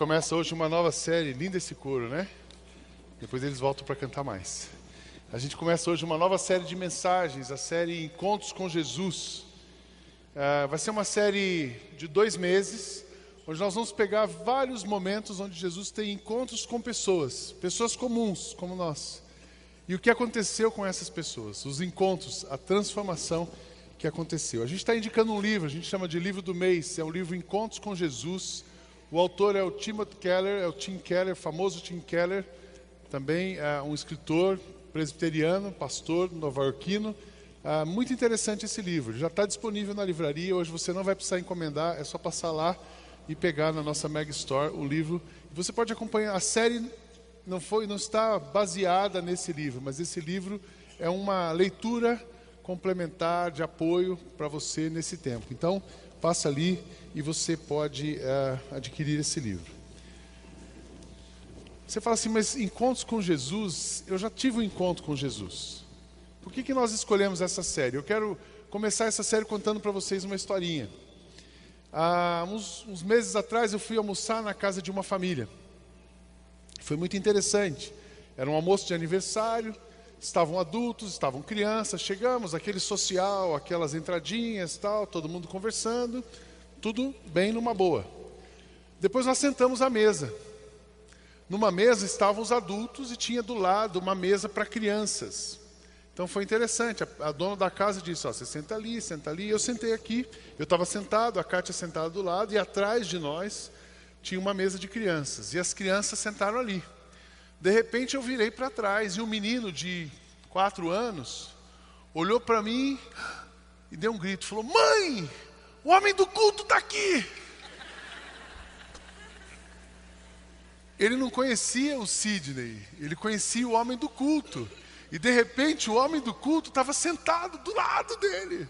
começa hoje uma nova série, linda esse coro, né? Depois eles voltam para cantar mais. A gente começa hoje uma nova série de mensagens, a série Encontros com Jesus. Uh, vai ser uma série de dois meses, onde nós vamos pegar vários momentos onde Jesus tem encontros com pessoas, pessoas comuns como nós. E o que aconteceu com essas pessoas, os encontros, a transformação que aconteceu. A gente está indicando um livro, a gente chama de livro do mês, é um livro Encontros com Jesus o autor é o Timothy Keller, é o Tim Keller, famoso Tim Keller, também é um escritor presbiteriano, pastor nova-iorquino. É muito interessante esse livro, já está disponível na livraria, hoje você não vai precisar encomendar, é só passar lá e pegar na nossa Mega Store o livro. Você pode acompanhar, a série não, foi, não está baseada nesse livro, mas esse livro é uma leitura complementar de apoio para você nesse tempo. Então, passa ali e você pode uh, adquirir esse livro. Você fala assim, mas encontros com Jesus, eu já tive um encontro com Jesus. Por que, que nós escolhemos essa série? Eu quero começar essa série contando para vocês uma historinha. Há uns, uns meses atrás eu fui almoçar na casa de uma família. Foi muito interessante. Era um almoço de aniversário, estavam adultos, estavam crianças, chegamos, aquele social, aquelas entradinhas, tal, todo mundo conversando. Tudo bem numa boa. Depois nós sentamos à mesa. Numa mesa estavam os adultos e tinha do lado uma mesa para crianças. Então foi interessante. A, a, dona da casa disse: Ó, você senta ali, senta ali. Eu sentei aqui. Eu estava sentado, a Kátia sentada do lado, e atrás de nós tinha uma mesa de crianças. E as crianças sentaram ali. De repente eu virei para trás e um menino de quatro anos olhou para mim e deu um grito: falou, Mãe, o homem do culto está aqui. Ele não conhecia o Sidney, ele conhecia o homem do culto. E de repente o homem do culto estava sentado do lado dele.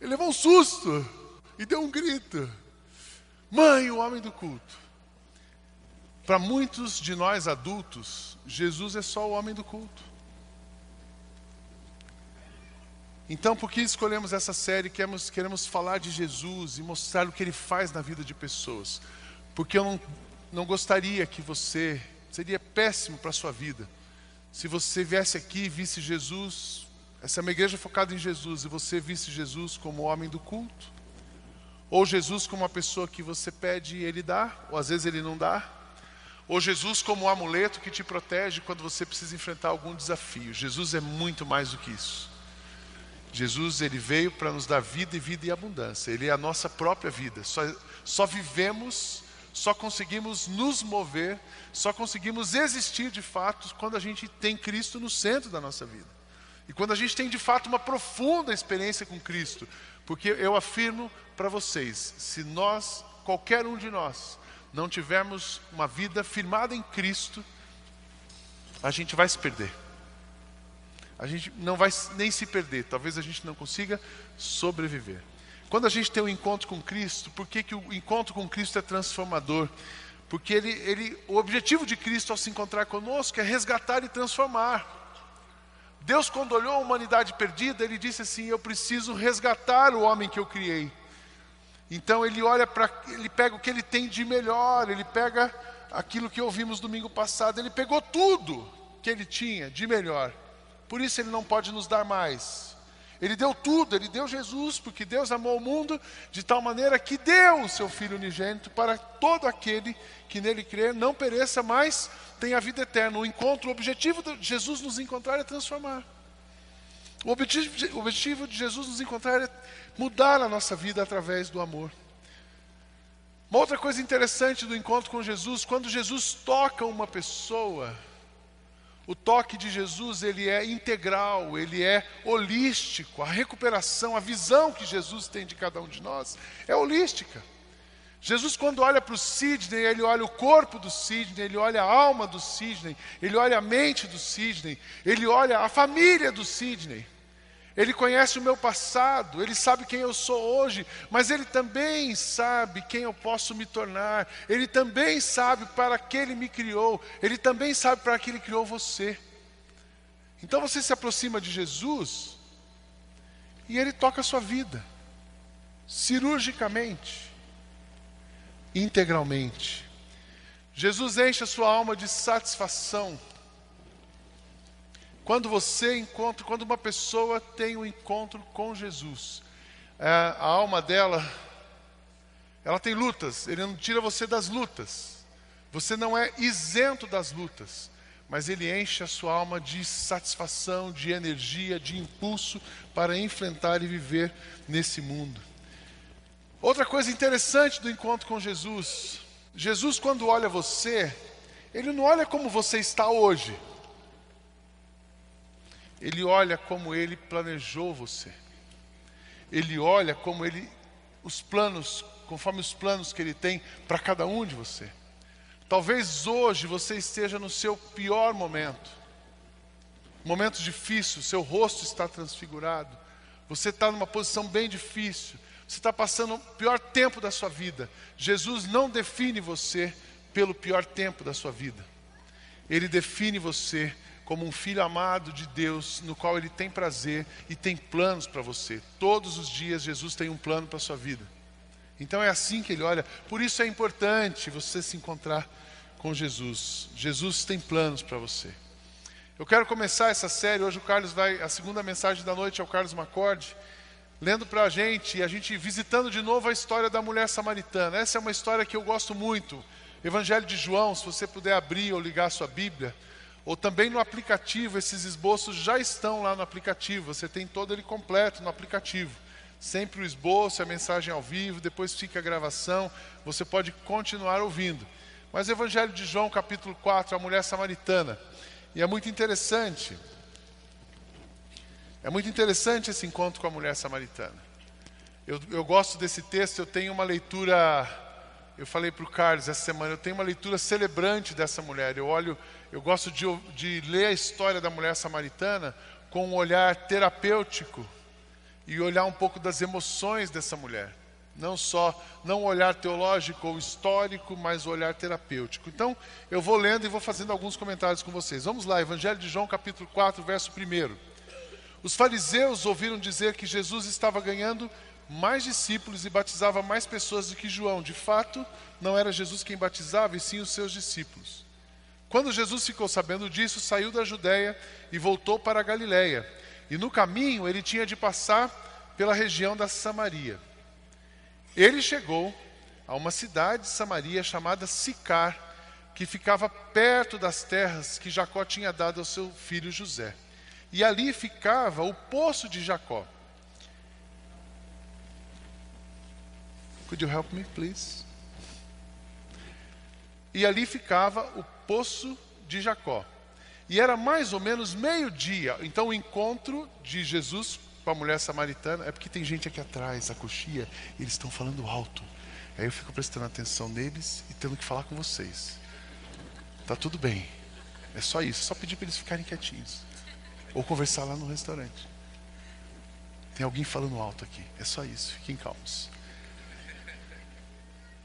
Ele levou um susto e deu um grito: Mãe, o homem do culto. Para muitos de nós adultos, Jesus é só o homem do culto. Então, por que escolhemos essa série? Queremos, queremos falar de Jesus e mostrar o que ele faz na vida de pessoas. Porque eu não, não gostaria que você, seria péssimo para a sua vida, se você viesse aqui e visse Jesus, essa é uma igreja focada em Jesus, e você visse Jesus como homem do culto, ou Jesus como uma pessoa que você pede e ele dá, ou às vezes ele não dá, ou Jesus como um amuleto que te protege quando você precisa enfrentar algum desafio. Jesus é muito mais do que isso. Jesus ele veio para nos dar vida e vida e abundância. Ele é a nossa própria vida. Só, só vivemos, só conseguimos nos mover, só conseguimos existir de fato quando a gente tem Cristo no centro da nossa vida. E quando a gente tem de fato uma profunda experiência com Cristo. Porque eu afirmo para vocês, se nós, qualquer um de nós, não tivermos uma vida firmada em Cristo, a gente vai se perder a gente não vai nem se perder, talvez a gente não consiga sobreviver. Quando a gente tem um encontro com Cristo, por que, que o encontro com Cristo é transformador? Porque ele, ele, o objetivo de Cristo ao se encontrar conosco é resgatar e transformar. Deus, quando olhou a humanidade perdida, ele disse assim: Eu preciso resgatar o homem que eu criei. Então ele olha para, ele pega o que ele tem de melhor, ele pega aquilo que ouvimos domingo passado, ele pegou tudo que ele tinha de melhor por isso ele não pode nos dar mais. Ele deu tudo, ele deu Jesus, porque Deus amou o mundo de tal maneira que deu o seu Filho unigênito para todo aquele que nele crer não pereça, mas tenha vida eterna. O encontro, o objetivo de Jesus nos encontrar é transformar. O objetivo, o objetivo de Jesus nos encontrar é mudar a nossa vida através do amor. Uma outra coisa interessante do encontro com Jesus, quando Jesus toca uma pessoa, o toque de Jesus, ele é integral, ele é holístico. A recuperação, a visão que Jesus tem de cada um de nós é holística. Jesus, quando olha para o Sidney, ele olha o corpo do Sidney, ele olha a alma do Sidney, ele olha a mente do Sidney, ele olha a família do Sidney. Ele conhece o meu passado, ele sabe quem eu sou hoje, mas ele também sabe quem eu posso me tornar. Ele também sabe para que ele me criou, ele também sabe para que ele criou você. Então você se aproxima de Jesus e ele toca a sua vida, cirurgicamente, integralmente. Jesus enche a sua alma de satisfação. Quando você encontra, quando uma pessoa tem um encontro com Jesus, é, a alma dela, ela tem lutas, ele não tira você das lutas. Você não é isento das lutas, mas ele enche a sua alma de satisfação, de energia, de impulso para enfrentar e viver nesse mundo. Outra coisa interessante do encontro com Jesus, Jesus, quando olha você, ele não olha como você está hoje, ele olha como ele planejou você, ele olha como ele, os planos, conforme os planos que ele tem para cada um de você. Talvez hoje você esteja no seu pior momento, momento difícil, seu rosto está transfigurado, você está numa posição bem difícil, você está passando o pior tempo da sua vida. Jesus não define você pelo pior tempo da sua vida. Ele define você como um filho amado de Deus, no qual ele tem prazer e tem planos para você. Todos os dias Jesus tem um plano para a sua vida. Então é assim que ele olha. Por isso é importante você se encontrar com Jesus. Jesus tem planos para você. Eu quero começar essa série. Hoje o Carlos vai. A segunda mensagem da noite é o Carlos Macorde lendo para a gente e a gente visitando de novo a história da mulher samaritana. Essa é uma história que eu gosto muito. Evangelho de João, se você puder abrir ou ligar a sua Bíblia, ou também no aplicativo, esses esboços já estão lá no aplicativo, você tem todo ele completo no aplicativo. Sempre o esboço, a mensagem ao vivo, depois fica a gravação, você pode continuar ouvindo. Mas Evangelho de João, capítulo 4, a mulher samaritana. E é muito interessante, é muito interessante esse encontro com a mulher samaritana. Eu, eu gosto desse texto, eu tenho uma leitura, eu falei para o Carlos essa semana, eu tenho uma leitura celebrante dessa mulher. Eu olho, eu gosto de, de ler a história da mulher samaritana com um olhar terapêutico e olhar um pouco das emoções dessa mulher. Não só, não olhar teológico ou histórico, mas olhar terapêutico. Então, eu vou lendo e vou fazendo alguns comentários com vocês. Vamos lá, Evangelho de João, capítulo 4, verso 1. Os fariseus ouviram dizer que Jesus estava ganhando mais discípulos e batizava mais pessoas do que João. De fato, não era Jesus quem batizava, e sim os seus discípulos. Quando Jesus ficou sabendo disso, saiu da Judéia e voltou para a Galiléia. E no caminho ele tinha de passar pela região da Samaria. Ele chegou a uma cidade de Samaria chamada Sicar, que ficava perto das terras que Jacó tinha dado ao seu filho José e ali ficava o poço de Jacó. Could you help me, please? E ali ficava o poço de Jacó. E era mais ou menos meio-dia. Então o encontro de Jesus com a mulher samaritana é porque tem gente aqui atrás, a coxia, e eles estão falando alto. Aí eu fico prestando atenção neles e tendo que falar com vocês. Tá tudo bem. É só isso, é só pedir para eles ficarem quietinhos. Ou conversar lá no restaurante. Tem alguém falando alto aqui. É só isso. Fiquem calmos.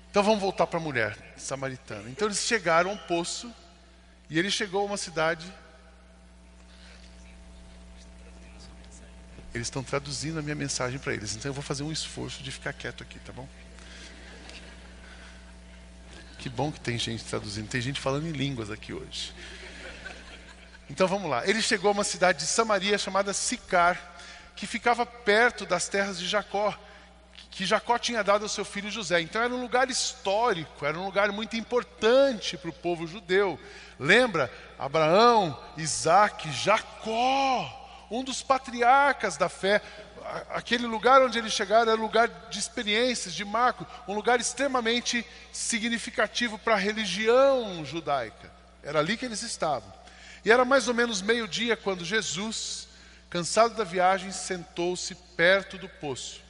Então vamos voltar para a mulher samaritana. Então eles chegaram a um poço e ele chegou a uma cidade. Eles estão traduzindo a minha mensagem para eles. Então eu vou fazer um esforço de ficar quieto aqui, tá bom? Que bom que tem gente traduzindo. Tem gente falando em línguas aqui hoje. Então vamos lá. Ele chegou a uma cidade de Samaria chamada Sicar, que ficava perto das terras de Jacó, que Jacó tinha dado ao seu filho José. Então era um lugar histórico, era um lugar muito importante para o povo judeu. Lembra? Abraão, Isaac, Jacó, um dos patriarcas da fé. Aquele lugar onde eles chegaram era um lugar de experiências, de marco, um lugar extremamente significativo para a religião judaica. Era ali que eles estavam. E era mais ou menos meio-dia quando Jesus, cansado da viagem, sentou-se perto do poço.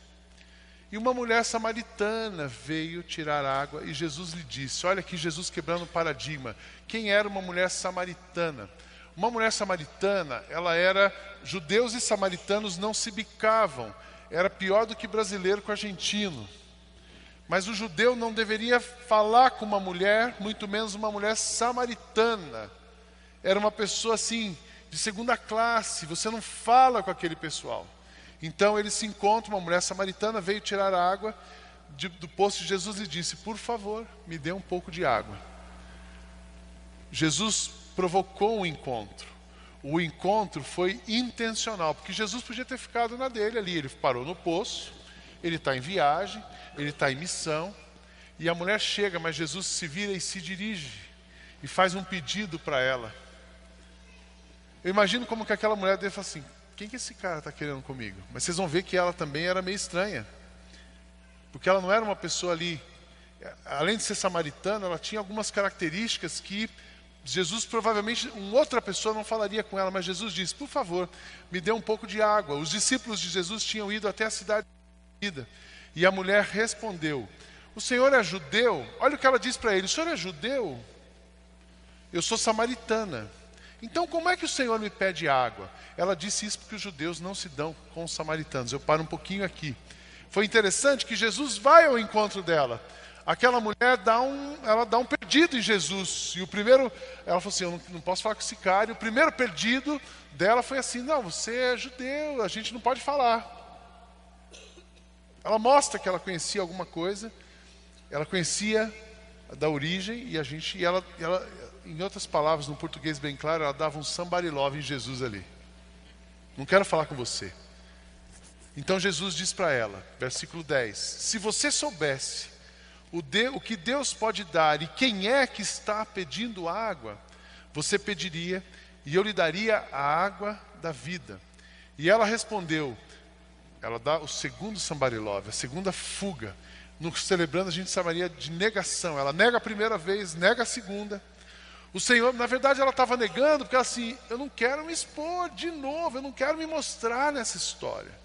E uma mulher samaritana veio tirar água e Jesus lhe disse: Olha aqui, Jesus quebrando o paradigma. Quem era uma mulher samaritana? Uma mulher samaritana, ela era. Judeus e samaritanos não se bicavam. Era pior do que brasileiro com argentino. Mas o judeu não deveria falar com uma mulher, muito menos uma mulher samaritana era uma pessoa assim, de segunda classe, você não fala com aquele pessoal. Então ele se encontra, uma mulher samaritana veio tirar a água de, do poço de Jesus e disse: Por favor, me dê um pouco de água. Jesus provocou um encontro. O encontro foi intencional, porque Jesus podia ter ficado na dele ali. Ele parou no poço, ele está em viagem, ele está em missão, e a mulher chega, mas Jesus se vira e se dirige e faz um pedido para ela. Eu imagino como que aquela mulher deve falar assim: quem que esse cara está querendo comigo? Mas vocês vão ver que ela também era meio estranha, porque ela não era uma pessoa ali, além de ser samaritana, ela tinha algumas características que Jesus provavelmente, uma outra pessoa não falaria com ela, mas Jesus disse: Por favor, me dê um pouco de água. Os discípulos de Jesus tinham ido até a cidade de. E a mulher respondeu: O senhor é judeu? Olha o que ela diz para ele: O senhor é judeu? Eu sou samaritana. Então, como é que o Senhor me pede água? Ela disse isso porque os judeus não se dão com os samaritanos. Eu paro um pouquinho aqui. Foi interessante que Jesus vai ao encontro dela aquela mulher dá um, ela dá um perdido em Jesus. E o primeiro, ela falou assim: Eu não, não posso falar com esse cara. E o primeiro perdido dela foi assim: Não, você é judeu, a gente não pode falar. Ela mostra que ela conhecia alguma coisa, ela conhecia da origem, e a gente, e ela, ela, em outras palavras, no português bem claro, ela dava um somebody love em Jesus ali. Não quero falar com você. Então Jesus diz para ela, versículo 10: Se você soubesse o, de, o que Deus pode dar e quem é que está pedindo água, você pediria e eu lhe daria a água da vida. E ela respondeu, ela dá o segundo sambarilove, a segunda fuga. No celebrando a gente chamaria de negação. Ela nega a primeira vez, nega a segunda. O Senhor, na verdade, ela estava negando, porque assim, eu não quero me expor de novo, eu não quero me mostrar nessa história.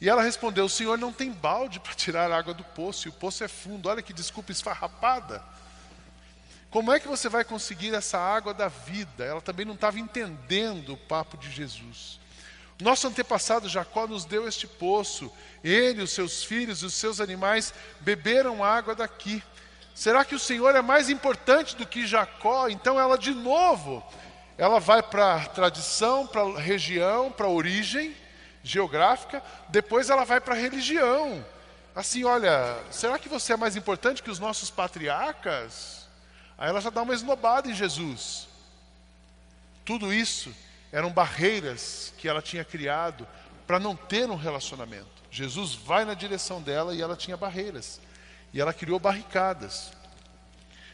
E ela respondeu: O senhor não tem balde para tirar a água do poço, e o poço é fundo. Olha que desculpa esfarrapada. Como é que você vai conseguir essa água da vida? Ela também não estava entendendo o papo de Jesus. Nosso antepassado Jacó nos deu este poço. Ele, os seus filhos e os seus animais beberam água daqui. Será que o Senhor é mais importante do que Jacó? Então ela de novo, ela vai para a tradição, para a região, para a origem geográfica, depois ela vai para a religião. Assim, olha, será que você é mais importante que os nossos patriarcas? Aí ela já dá uma esnobada em Jesus. Tudo isso eram barreiras que ela tinha criado para não ter um relacionamento. Jesus vai na direção dela e ela tinha barreiras. E ela criou barricadas.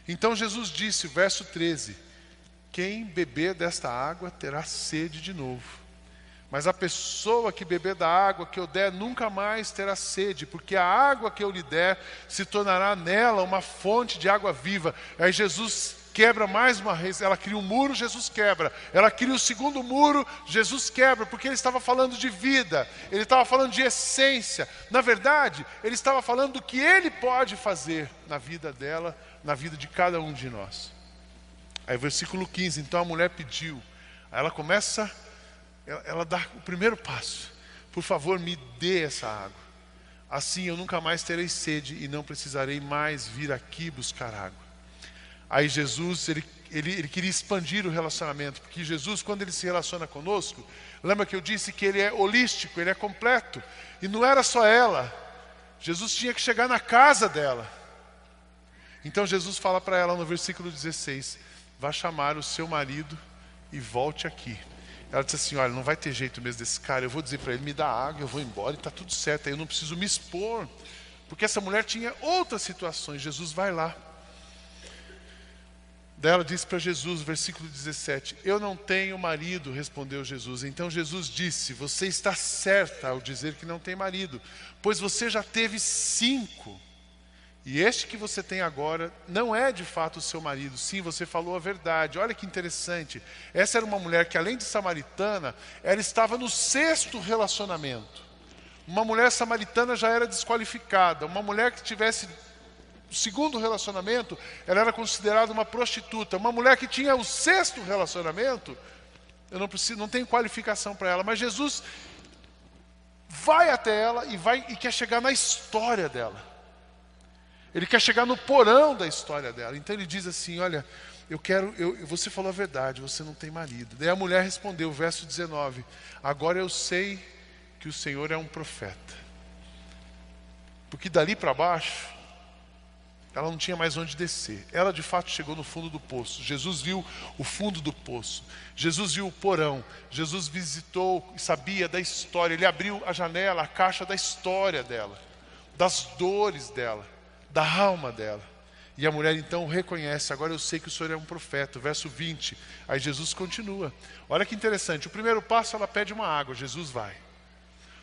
Então Jesus disse, verso 13: Quem beber desta água terá sede de novo. Mas a pessoa que beber da água que eu der nunca mais terá sede, porque a água que eu lhe der se tornará nela uma fonte de água viva. Aí Jesus quebra mais uma vez, ela cria um muro, Jesus quebra. Ela cria o segundo muro, Jesus quebra, porque ele estava falando de vida, ele estava falando de essência. Na verdade, ele estava falando do que ele pode fazer na vida dela, na vida de cada um de nós. Aí, versículo 15: então a mulher pediu, aí ela começa ela, ela dá o primeiro passo. Por favor, me dê essa água. Assim eu nunca mais terei sede e não precisarei mais vir aqui buscar água. Aí Jesus, ele, ele, ele queria expandir o relacionamento, porque Jesus, quando ele se relaciona conosco, lembra que eu disse que ele é holístico, ele é completo. E não era só ela. Jesus tinha que chegar na casa dela. Então Jesus fala para ela no versículo 16: Vá chamar o seu marido e volte aqui. Ela disse assim: Olha, não vai ter jeito mesmo desse cara. Eu vou dizer para ele: Me dá água, eu vou embora e está tudo certo. Aí eu não preciso me expor. Porque essa mulher tinha outras situações. Jesus vai lá. Daí ela disse para Jesus, versículo 17: Eu não tenho marido, respondeu Jesus. Então Jesus disse: Você está certa ao dizer que não tem marido, pois você já teve cinco. E este que você tem agora não é de fato o seu marido. Sim, você falou a verdade. Olha que interessante. Essa era uma mulher que, além de samaritana, ela estava no sexto relacionamento. Uma mulher samaritana já era desqualificada. Uma mulher que tivesse segundo relacionamento, ela era considerada uma prostituta. Uma mulher que tinha o sexto relacionamento, eu não preciso, não tenho qualificação para ela. Mas Jesus vai até ela e vai e quer chegar na história dela. Ele quer chegar no porão da história dela. Então ele diz assim: Olha, eu quero, eu, você falou a verdade, você não tem marido. Daí a mulher respondeu, verso 19: Agora eu sei que o Senhor é um profeta. Porque dali para baixo, ela não tinha mais onde descer. Ela de fato chegou no fundo do poço. Jesus viu o fundo do poço. Jesus viu o porão. Jesus visitou e sabia da história. Ele abriu a janela, a caixa da história dela, das dores dela, da alma dela. E a mulher então reconhece: Agora eu sei que o Senhor é um profeta. Verso 20. Aí Jesus continua. Olha que interessante. O primeiro passo, ela pede uma água. Jesus vai.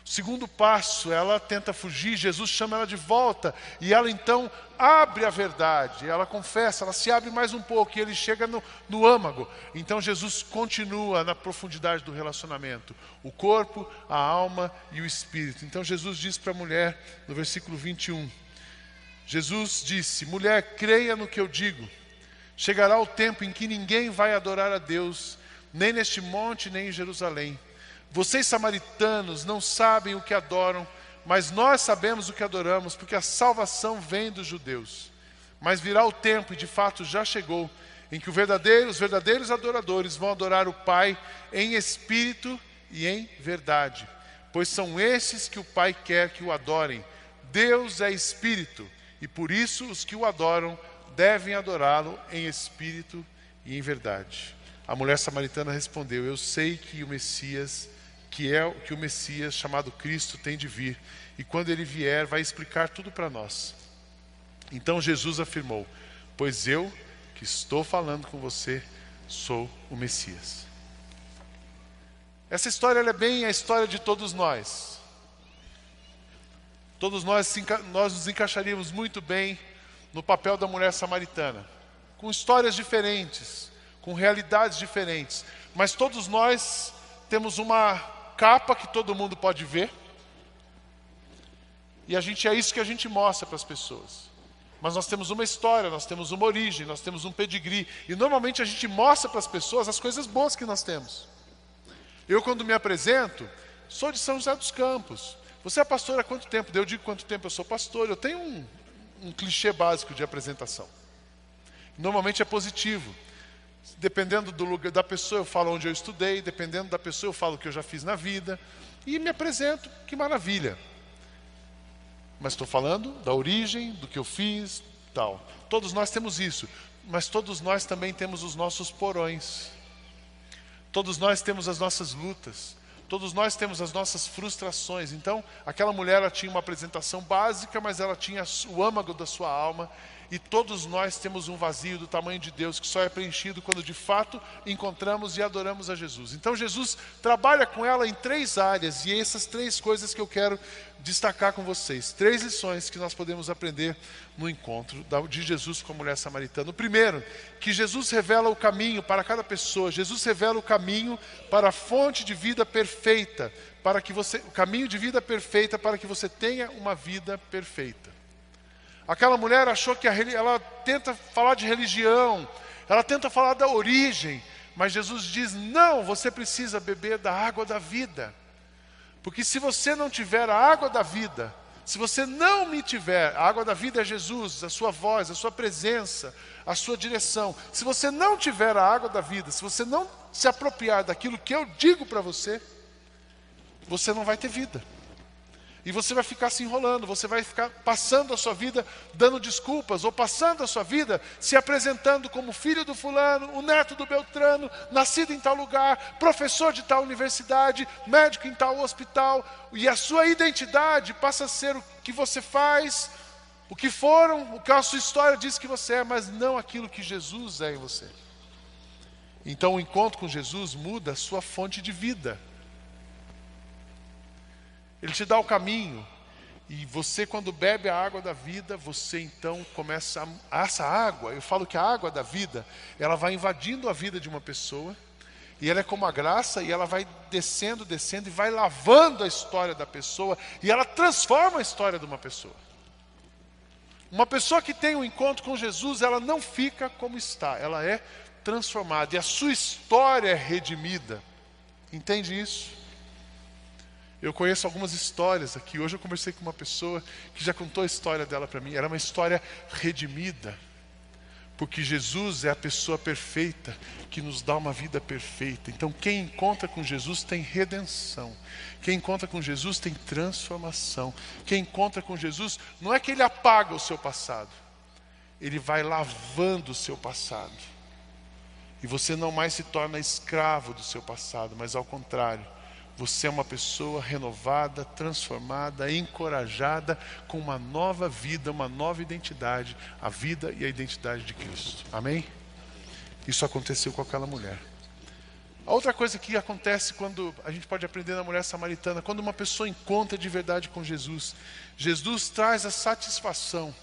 Segundo passo, ela tenta fugir, Jesus chama ela de volta e ela então abre a verdade, ela confessa, ela se abre mais um pouco e ele chega no, no âmago. Então Jesus continua na profundidade do relacionamento, o corpo, a alma e o espírito. Então Jesus diz para a mulher, no versículo 21, Jesus disse: Mulher, creia no que eu digo, chegará o tempo em que ninguém vai adorar a Deus, nem neste monte, nem em Jerusalém vocês samaritanos não sabem o que adoram, mas nós sabemos o que adoramos, porque a salvação vem dos judeus. Mas virá o tempo, e de fato já chegou, em que os verdadeiros adoradores vão adorar o Pai em espírito e em verdade, pois são esses que o Pai quer que o adorem. Deus é espírito, e por isso os que o adoram devem adorá-lo em espírito e em verdade. A mulher samaritana respondeu: Eu sei que o Messias que é o que o Messias chamado Cristo tem de vir, e quando ele vier, vai explicar tudo para nós. Então Jesus afirmou: Pois eu que estou falando com você sou o Messias. Essa história é bem a história de todos nós. Todos nós, nós nos encaixaríamos muito bem no papel da mulher samaritana, com histórias diferentes, com realidades diferentes, mas todos nós temos uma capa que todo mundo pode ver. E a gente é isso que a gente mostra para as pessoas. Mas nós temos uma história, nós temos uma origem, nós temos um pedigree. E normalmente a gente mostra para as pessoas as coisas boas que nós temos. Eu, quando me apresento, sou de São José dos Campos. Você é pastor há quanto tempo? Eu digo quanto tempo eu sou pastor. Eu tenho um, um clichê básico de apresentação. Normalmente é positivo. Dependendo do lugar da pessoa, eu falo onde eu estudei, dependendo da pessoa, eu falo o que eu já fiz na vida e me apresento, que maravilha. Mas estou falando da origem, do que eu fiz, tal. Todos nós temos isso, mas todos nós também temos os nossos porões. Todos nós temos as nossas lutas. Todos nós temos as nossas frustrações. Então, aquela mulher ela tinha uma apresentação básica, mas ela tinha o âmago da sua alma e todos nós temos um vazio do tamanho de Deus que só é preenchido quando de fato encontramos e adoramos a Jesus. Então Jesus trabalha com ela em três áreas e essas três coisas que eu quero destacar com vocês. Três lições que nós podemos aprender no encontro de Jesus com a mulher samaritana. O primeiro, que Jesus revela o caminho para cada pessoa. Jesus revela o caminho para a fonte de vida perfeita, para que você, o caminho de vida perfeita para que você tenha uma vida perfeita. Aquela mulher achou que a, ela tenta falar de religião, ela tenta falar da origem, mas Jesus diz: não, você precisa beber da água da vida. Porque se você não tiver a água da vida, se você não me tiver, a água da vida é Jesus, a sua voz, a sua presença, a sua direção. Se você não tiver a água da vida, se você não se apropriar daquilo que eu digo para você, você não vai ter vida. E você vai ficar se enrolando, você vai ficar passando a sua vida dando desculpas, ou passando a sua vida se apresentando como filho do fulano, o neto do Beltrano, nascido em tal lugar, professor de tal universidade, médico em tal hospital, e a sua identidade passa a ser o que você faz, o que foram, o que a sua história diz que você é, mas não aquilo que Jesus é em você. Então o encontro com Jesus muda a sua fonte de vida. Ele te dá o caminho. E você, quando bebe a água da vida, você então começa a. Essa água, eu falo que a água da vida, ela vai invadindo a vida de uma pessoa. E ela é como a graça, e ela vai descendo, descendo, e vai lavando a história da pessoa, e ela transforma a história de uma pessoa. Uma pessoa que tem um encontro com Jesus, ela não fica como está, ela é transformada, e a sua história é redimida. Entende isso? Eu conheço algumas histórias aqui. Hoje eu conversei com uma pessoa que já contou a história dela para mim. Era uma história redimida. Porque Jesus é a pessoa perfeita que nos dá uma vida perfeita. Então, quem encontra com Jesus tem redenção. Quem encontra com Jesus tem transformação. Quem encontra com Jesus, não é que ele apaga o seu passado, ele vai lavando o seu passado. E você não mais se torna escravo do seu passado, mas ao contrário, você é uma pessoa renovada, transformada, encorajada, com uma nova vida, uma nova identidade, a vida e a identidade de Cristo. Amém? Isso aconteceu com aquela mulher. A outra coisa que acontece quando a gente pode aprender na mulher samaritana, quando uma pessoa encontra de verdade com Jesus, Jesus traz a satisfação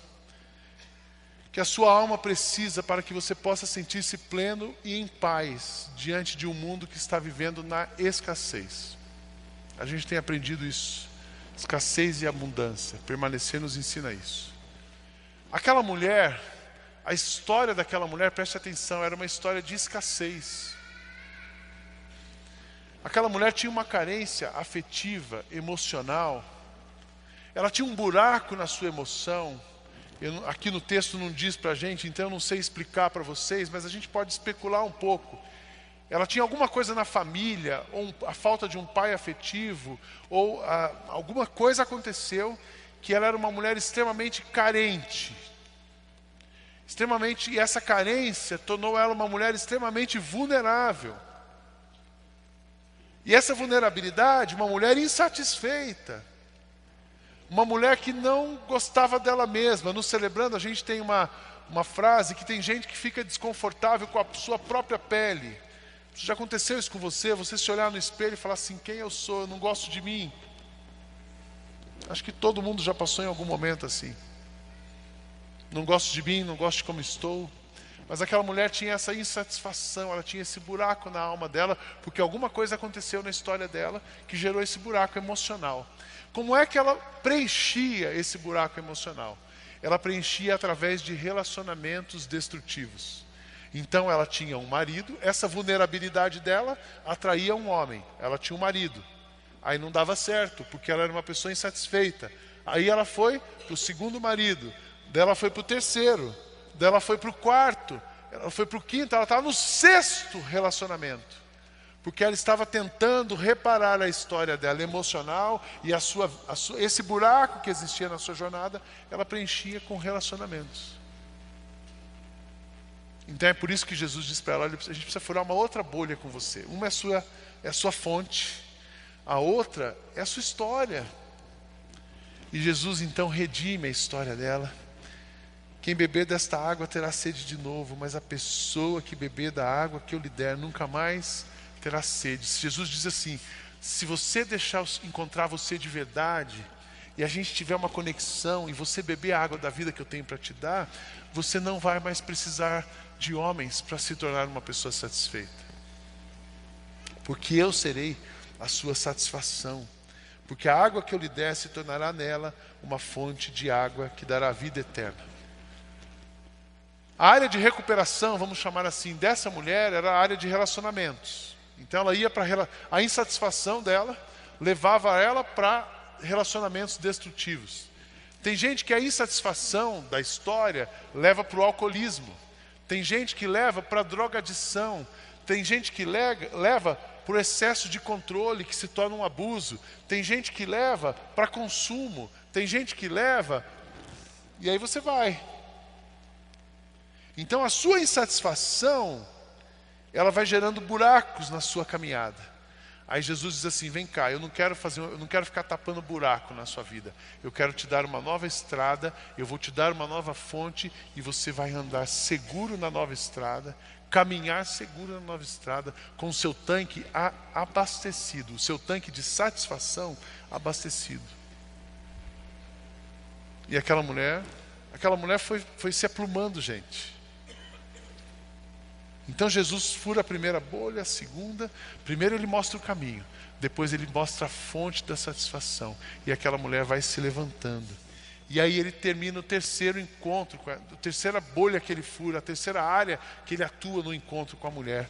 que a sua alma precisa para que você possa sentir-se pleno e em paz diante de um mundo que está vivendo na escassez. A gente tem aprendido isso. Escassez e abundância. Permanecer nos ensina isso. Aquela mulher, a história daquela mulher, preste atenção, era uma história de escassez. Aquela mulher tinha uma carência afetiva, emocional. Ela tinha um buraco na sua emoção. Eu, aqui no texto não diz para a gente, então eu não sei explicar para vocês, mas a gente pode especular um pouco. Ela tinha alguma coisa na família, ou a falta de um pai afetivo, ou a, alguma coisa aconteceu que ela era uma mulher extremamente carente. Extremamente, e essa carência tornou ela uma mulher extremamente vulnerável. E essa vulnerabilidade, uma mulher insatisfeita, uma mulher que não gostava dela mesma. No celebrando, a gente tem uma, uma frase que tem gente que fica desconfortável com a sua própria pele. Já aconteceu isso com você? Você se olhar no espelho e falar assim: quem eu sou? Eu não gosto de mim. Acho que todo mundo já passou em algum momento assim. Não gosto de mim, não gosto de como estou. Mas aquela mulher tinha essa insatisfação, ela tinha esse buraco na alma dela, porque alguma coisa aconteceu na história dela que gerou esse buraco emocional. Como é que ela preenchia esse buraco emocional? Ela preenchia através de relacionamentos destrutivos. Então ela tinha um marido, essa vulnerabilidade dela atraía um homem. Ela tinha um marido. Aí não dava certo, porque ela era uma pessoa insatisfeita. Aí ela foi para o segundo marido, dela foi para o terceiro, dela foi para o quarto, ela foi para o quinto, ela estava no sexto relacionamento. Porque ela estava tentando reparar a história dela emocional e a sua, a sua, esse buraco que existia na sua jornada, ela preenchia com relacionamentos. Então é por isso que Jesus diz para ela: a gente precisa furar uma outra bolha com você. Uma é a sua, é a sua fonte, a outra é a sua história. E Jesus então redime a história dela. Quem beber desta água terá sede de novo, mas a pessoa que beber da água que eu lhe der nunca mais terá sede. Jesus diz assim: se você deixar encontrar você de verdade, e a gente tiver uma conexão, e você beber a água da vida que eu tenho para te dar, você não vai mais precisar de homens para se tornar uma pessoa satisfeita. Porque eu serei a sua satisfação. Porque a água que eu lhe der se tornará nela uma fonte de água que dará vida eterna. A área de recuperação, vamos chamar assim, dessa mulher era a área de relacionamentos. Então ela ia para a insatisfação dela, levava ela para relacionamentos destrutivos. Tem gente que a insatisfação da história leva para o alcoolismo. Tem gente que leva para drogadição. Tem gente que leva por excesso de controle que se torna um abuso. Tem gente que leva para consumo. Tem gente que leva. E aí você vai. Então a sua insatisfação, ela vai gerando buracos na sua caminhada. Aí Jesus diz assim: "Vem cá, eu não quero fazer, eu não quero ficar tapando buraco na sua vida. Eu quero te dar uma nova estrada, eu vou te dar uma nova fonte e você vai andar seguro na nova estrada, caminhar seguro na nova estrada com o seu tanque abastecido, o seu tanque de satisfação abastecido." E aquela mulher, aquela mulher foi, foi se aplumando, gente. Então Jesus fura a primeira bolha, a segunda. Primeiro ele mostra o caminho, depois ele mostra a fonte da satisfação. E aquela mulher vai se levantando. E aí ele termina o terceiro encontro, a terceira bolha que ele fura, a terceira área que ele atua no encontro com a mulher.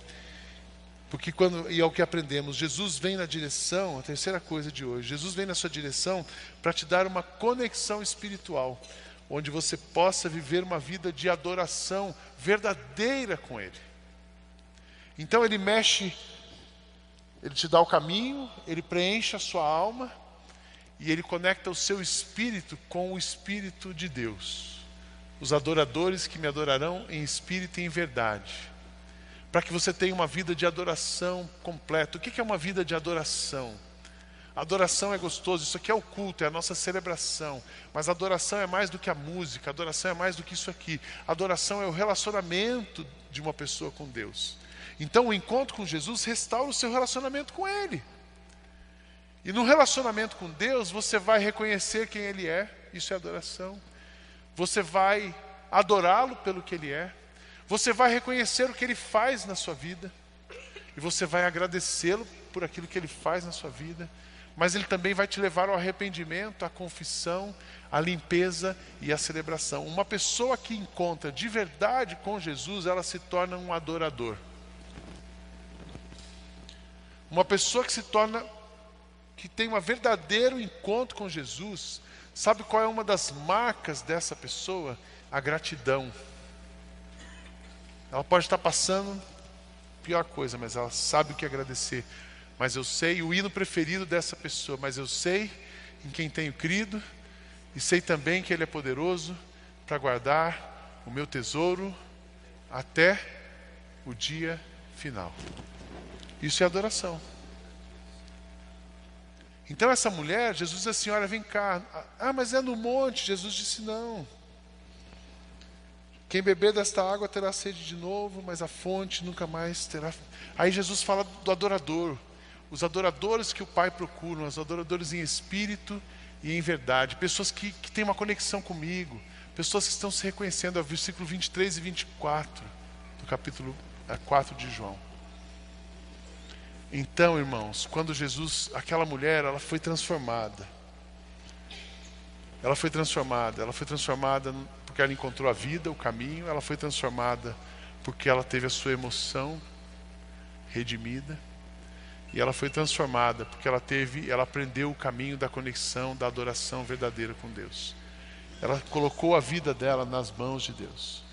Porque quando, e é o que aprendemos, Jesus vem na direção, a terceira coisa de hoje, Jesus vem na sua direção para te dar uma conexão espiritual, onde você possa viver uma vida de adoração verdadeira com Ele. Então ele mexe, ele te dá o caminho, ele preenche a sua alma e ele conecta o seu espírito com o espírito de Deus. os adoradores que me adorarão em espírito e em verdade. Para que você tenha uma vida de adoração completa. O que é uma vida de adoração? Adoração é gostoso, isso aqui é o culto, é a nossa celebração. Mas adoração é mais do que a música, adoração é mais do que isso aqui. Adoração é o relacionamento de uma pessoa com Deus. Então o encontro com Jesus restaura o seu relacionamento com Ele. E no relacionamento com Deus, você vai reconhecer quem Ele é, isso é adoração. Você vai adorá-lo pelo que Ele é. Você vai reconhecer o que Ele faz na sua vida. E você vai agradecê-lo por aquilo que Ele faz na sua vida mas ele também vai te levar ao arrependimento, à confissão, à limpeza e à celebração. Uma pessoa que encontra de verdade com Jesus, ela se torna um adorador. Uma pessoa que se torna que tem um verdadeiro encontro com Jesus, sabe qual é uma das marcas dessa pessoa? A gratidão. Ela pode estar passando pior coisa, mas ela sabe o que agradecer mas eu sei o hino preferido dessa pessoa, mas eu sei em quem tenho crido e sei também que Ele é poderoso para guardar o meu tesouro até o dia final. Isso é adoração. Então essa mulher, Jesus disse assim: Olha, vem cá. Ah, mas é no monte. Jesus disse: Não. Quem beber desta água terá sede de novo, mas a fonte nunca mais terá. Aí Jesus fala do adorador os adoradores que o Pai procura, os adoradores em espírito e em verdade, pessoas que, que têm uma conexão comigo, pessoas que estão se reconhecendo, é o versículo 23 e 24 do capítulo 4 é, de João. Então, irmãos, quando Jesus, aquela mulher, ela foi transformada. Ela foi transformada, ela foi transformada porque ela encontrou a vida, o caminho, ela foi transformada porque ela teve a sua emoção redimida. E ela foi transformada porque ela teve, ela aprendeu o caminho da conexão, da adoração verdadeira com Deus. Ela colocou a vida dela nas mãos de Deus.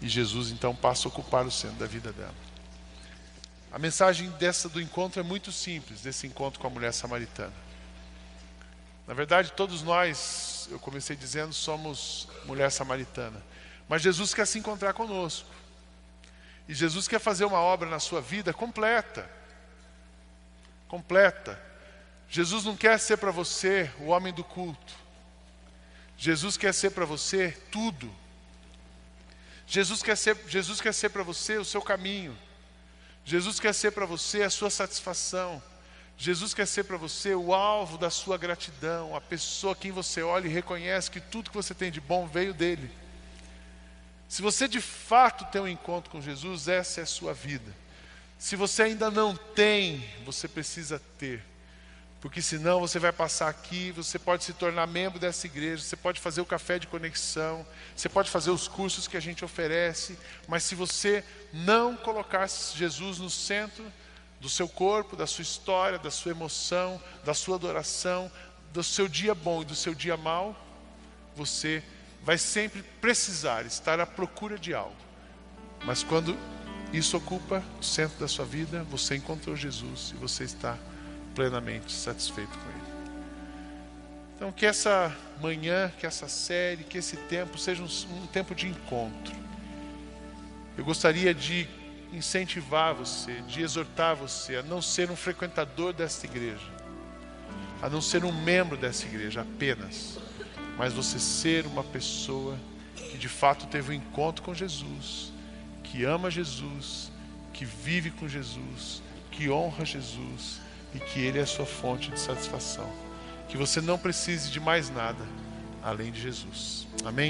E Jesus então passa a ocupar o centro da vida dela. A mensagem dessa do encontro é muito simples, desse encontro com a mulher samaritana. Na verdade, todos nós, eu comecei dizendo, somos mulher samaritana. Mas Jesus quer se encontrar conosco. E Jesus quer fazer uma obra na sua vida completa completa. Jesus não quer ser para você o homem do culto. Jesus quer ser para você tudo. Jesus quer ser, Jesus quer ser para você o seu caminho. Jesus quer ser para você a sua satisfação. Jesus quer ser para você o alvo da sua gratidão, a pessoa a quem você olha e reconhece que tudo que você tem de bom veio dele. Se você de fato tem um encontro com Jesus, essa é a sua vida. Se você ainda não tem, você precisa ter. Porque senão você vai passar aqui, você pode se tornar membro dessa igreja, você pode fazer o café de conexão, você pode fazer os cursos que a gente oferece, mas se você não colocar Jesus no centro do seu corpo, da sua história, da sua emoção, da sua adoração, do seu dia bom e do seu dia mal, você vai sempre precisar estar à procura de algo. Mas quando isso ocupa o centro da sua vida, você encontrou Jesus e você está plenamente satisfeito com Ele. Então, que essa manhã, que essa série, que esse tempo seja um, um tempo de encontro. Eu gostaria de incentivar você, de exortar você a não ser um frequentador desta igreja, a não ser um membro dessa igreja apenas, mas você ser uma pessoa que de fato teve um encontro com Jesus que ama Jesus, que vive com Jesus, que honra Jesus e que Ele é a sua fonte de satisfação. Que você não precise de mais nada além de Jesus. Amém?